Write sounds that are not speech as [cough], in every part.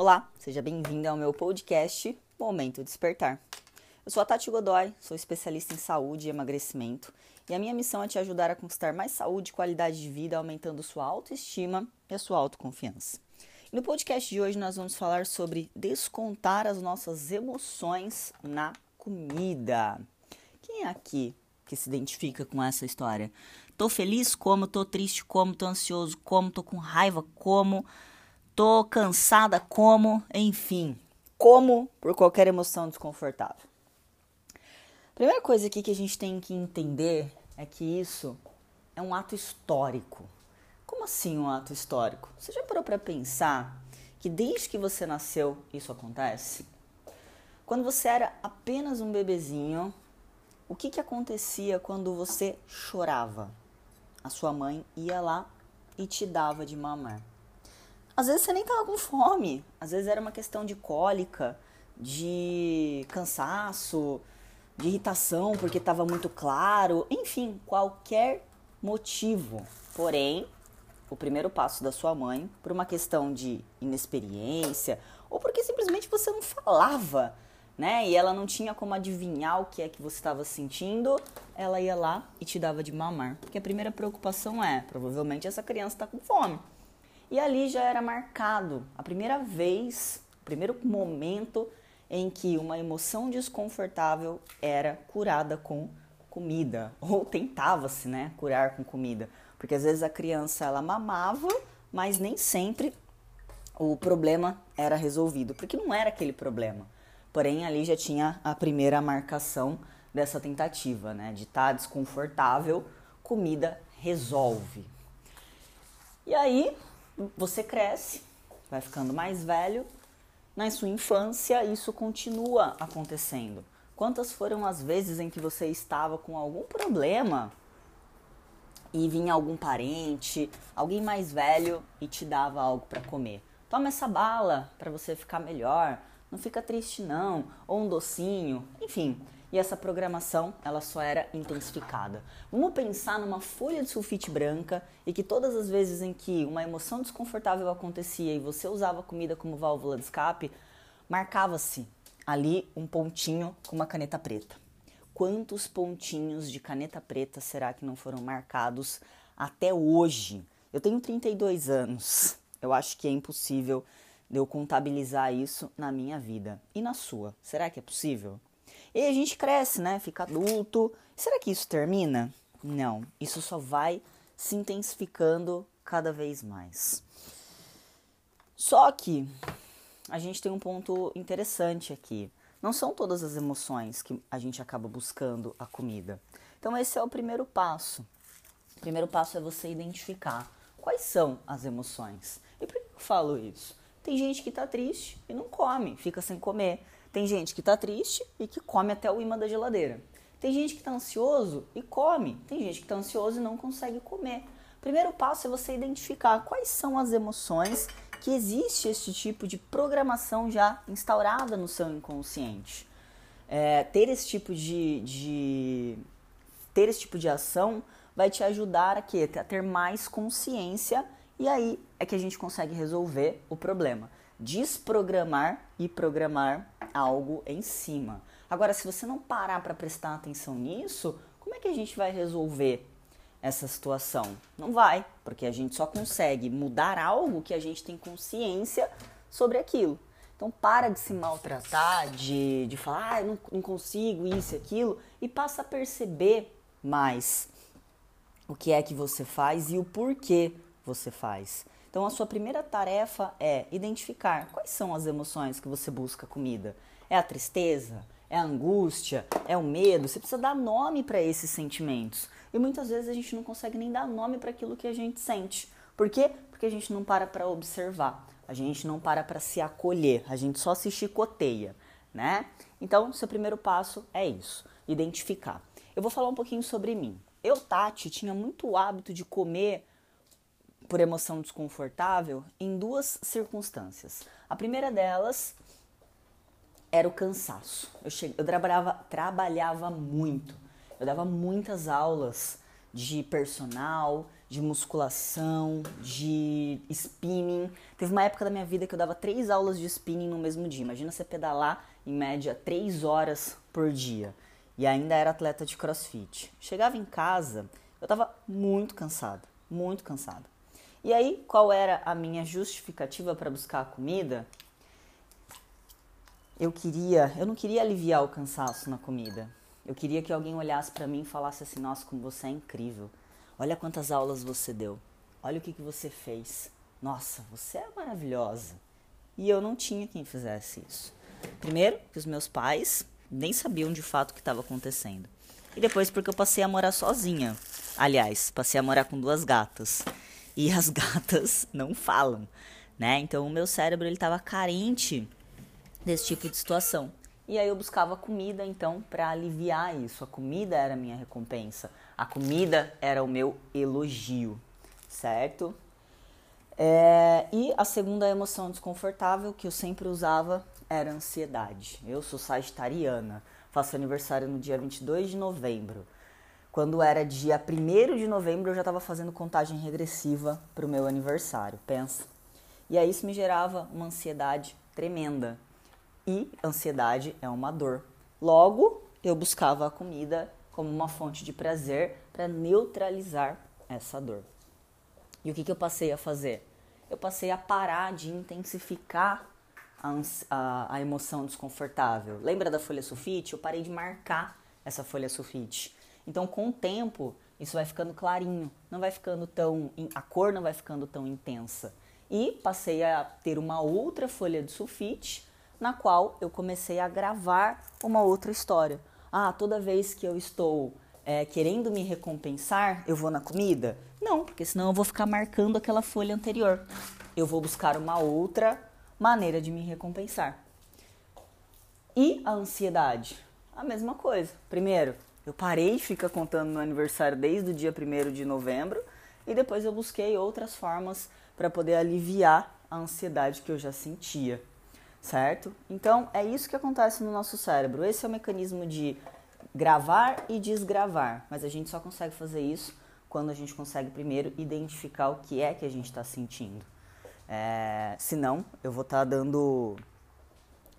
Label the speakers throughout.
Speaker 1: Olá, seja bem-vindo ao meu podcast Momento Despertar. Eu sou a Tati Godoy, sou especialista em saúde e emagrecimento, e a minha missão é te ajudar a conquistar mais saúde e qualidade de vida, aumentando sua autoestima e a sua autoconfiança. E no podcast de hoje nós vamos falar sobre descontar as nossas emoções na comida. Quem é aqui que se identifica com essa história? Tô feliz como, tô triste como, tô ansioso como, tô com raiva como, tô cansada como, enfim, como por qualquer emoção desconfortável. Primeira coisa aqui que a gente tem que entender é que isso é um ato histórico. Como assim um ato histórico? Você já parou para pensar que desde que você nasceu isso acontece? Quando você era apenas um bebezinho, o que, que acontecia quando você chorava? a sua mãe ia lá e te dava de mamar. Às vezes você nem tava com fome, às vezes era uma questão de cólica, de cansaço, de irritação porque estava muito claro, enfim, qualquer motivo. Porém, o primeiro passo da sua mãe, por uma questão de inexperiência ou porque simplesmente você não falava né? E ela não tinha como adivinhar o que é que você estava sentindo, ela ia lá e te dava de mamar. Porque a primeira preocupação é, provavelmente essa criança está com fome. E ali já era marcado a primeira vez, o primeiro momento em que uma emoção desconfortável era curada com comida, [laughs] ou tentava-se, né, curar com comida, porque às vezes a criança ela mamava, mas nem sempre o problema era resolvido, porque não era aquele problema. Porém, ali já tinha a primeira marcação dessa tentativa, né? De estar tá desconfortável, comida resolve. E aí, você cresce, vai ficando mais velho. Na sua infância, isso continua acontecendo. Quantas foram as vezes em que você estava com algum problema e vinha algum parente, alguém mais velho e te dava algo para comer? Toma essa bala para você ficar melhor não fica triste não, ou um docinho, enfim. E essa programação, ela só era intensificada. Vamos pensar numa folha de sulfite branca e que todas as vezes em que uma emoção desconfortável acontecia e você usava a comida como válvula de escape, marcava-se ali um pontinho com uma caneta preta. Quantos pontinhos de caneta preta será que não foram marcados até hoje? Eu tenho 32 anos. Eu acho que é impossível eu contabilizar isso na minha vida e na sua. Será que é possível? E a gente cresce, né? Fica adulto. Será que isso termina? Não, isso só vai se intensificando cada vez mais. Só que a gente tem um ponto interessante aqui. Não são todas as emoções que a gente acaba buscando a comida. Então, esse é o primeiro passo. O primeiro passo é você identificar quais são as emoções. E por que eu falo isso? Tem gente que tá triste e não come, fica sem comer. Tem gente que tá triste e que come até o imã da geladeira. Tem gente que tá ansioso e come. Tem gente que tá ansioso e não consegue comer. Primeiro passo é você identificar quais são as emoções que existe esse tipo de programação já instaurada no seu inconsciente. É, ter esse tipo de, de ter esse tipo de ação vai te ajudar a, quê? a ter mais consciência e aí é que a gente consegue resolver o problema. Desprogramar e programar algo em cima. Agora, se você não parar para prestar atenção nisso, como é que a gente vai resolver essa situação? Não vai, porque a gente só consegue mudar algo que a gente tem consciência sobre aquilo. Então para de se maltratar, de, de falar, ah, eu não, não consigo isso e aquilo, e passa a perceber mais o que é que você faz e o porquê você faz. Então, a sua primeira tarefa é identificar quais são as emoções que você busca comida. É a tristeza? É a angústia? É o medo? Você precisa dar nome para esses sentimentos. E muitas vezes a gente não consegue nem dar nome para aquilo que a gente sente. Por quê? Porque a gente não para para observar. A gente não para para se acolher. A gente só se chicoteia, né? Então, seu primeiro passo é isso: identificar. Eu vou falar um pouquinho sobre mim. Eu, Tati, tinha muito hábito de comer por emoção desconfortável em duas circunstâncias. A primeira delas era o cansaço. Eu, che... eu trabalhava, trabalhava muito. Eu dava muitas aulas de personal, de musculação, de spinning. Teve uma época da minha vida que eu dava três aulas de spinning no mesmo dia. Imagina você pedalar em média três horas por dia. E ainda era atleta de crossfit. Chegava em casa, eu estava muito cansada, muito cansada. E aí, qual era a minha justificativa para buscar a comida? Eu queria, eu não queria aliviar o cansaço na comida. Eu queria que alguém olhasse para mim e falasse assim: "Nossa, como você é incrível. Olha quantas aulas você deu. Olha o que, que você fez. Nossa, você é maravilhosa. E eu não tinha quem fizesse isso. Primeiro, que os meus pais nem sabiam de fato o que estava acontecendo. E depois, porque eu passei a morar sozinha. Aliás, passei a morar com duas gatas. E as [laughs] gatas não falam, né? Então, o meu cérebro ele estava carente desse tipo de situação. E aí eu buscava comida, então, para aliviar isso. A comida era a minha recompensa. A comida era o meu elogio, certo? É, e a segunda emoção desconfortável que eu sempre usava era ansiedade. Eu sou sagitariana, faço aniversário no dia 22 de novembro. Quando era dia 1 de novembro, eu já estava fazendo contagem regressiva para o meu aniversário, pensa. E aí isso me gerava uma ansiedade tremenda. E ansiedade é uma dor. Logo, eu buscava a comida como uma fonte de prazer para neutralizar essa dor. E o que, que eu passei a fazer? Eu passei a parar de intensificar a, a, a emoção desconfortável. Lembra da folha sulfite? Eu parei de marcar essa folha sulfite. Então, com o tempo, isso vai ficando clarinho, não vai ficando tão. a cor não vai ficando tão intensa. E passei a ter uma outra folha de sulfite, na qual eu comecei a gravar uma outra história. Ah, toda vez que eu estou é, querendo me recompensar, eu vou na comida? Não, porque senão eu vou ficar marcando aquela folha anterior. Eu vou buscar uma outra maneira de me recompensar. E a ansiedade? A mesma coisa. Primeiro, eu parei de ficar contando meu aniversário desde o dia 1 de novembro e depois eu busquei outras formas para poder aliviar a ansiedade que eu já sentia certo? Então é isso que acontece no nosso cérebro. Esse é o mecanismo de gravar e desgravar, mas a gente só consegue fazer isso quando a gente consegue primeiro identificar o que é que a gente está sentindo. É, senão, eu vou estar tá dando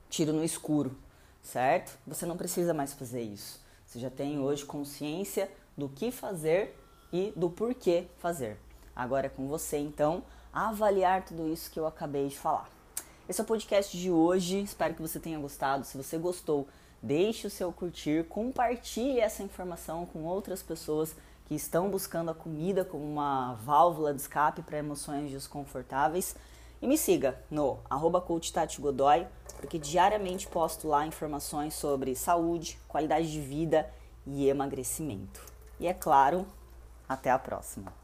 Speaker 1: tiro no escuro, certo? Você não precisa mais fazer isso. Você já tem hoje consciência do que fazer e do porquê fazer. Agora é com você, então, avaliar tudo isso que eu acabei de falar. Esse é o podcast de hoje. Espero que você tenha gostado. Se você gostou, deixe o seu curtir, compartilhe essa informação com outras pessoas que estão buscando a comida como uma válvula de escape para emoções desconfortáveis. E me siga no arroba Godoy, porque diariamente posto lá informações sobre saúde, qualidade de vida e emagrecimento. E é claro, até a próxima.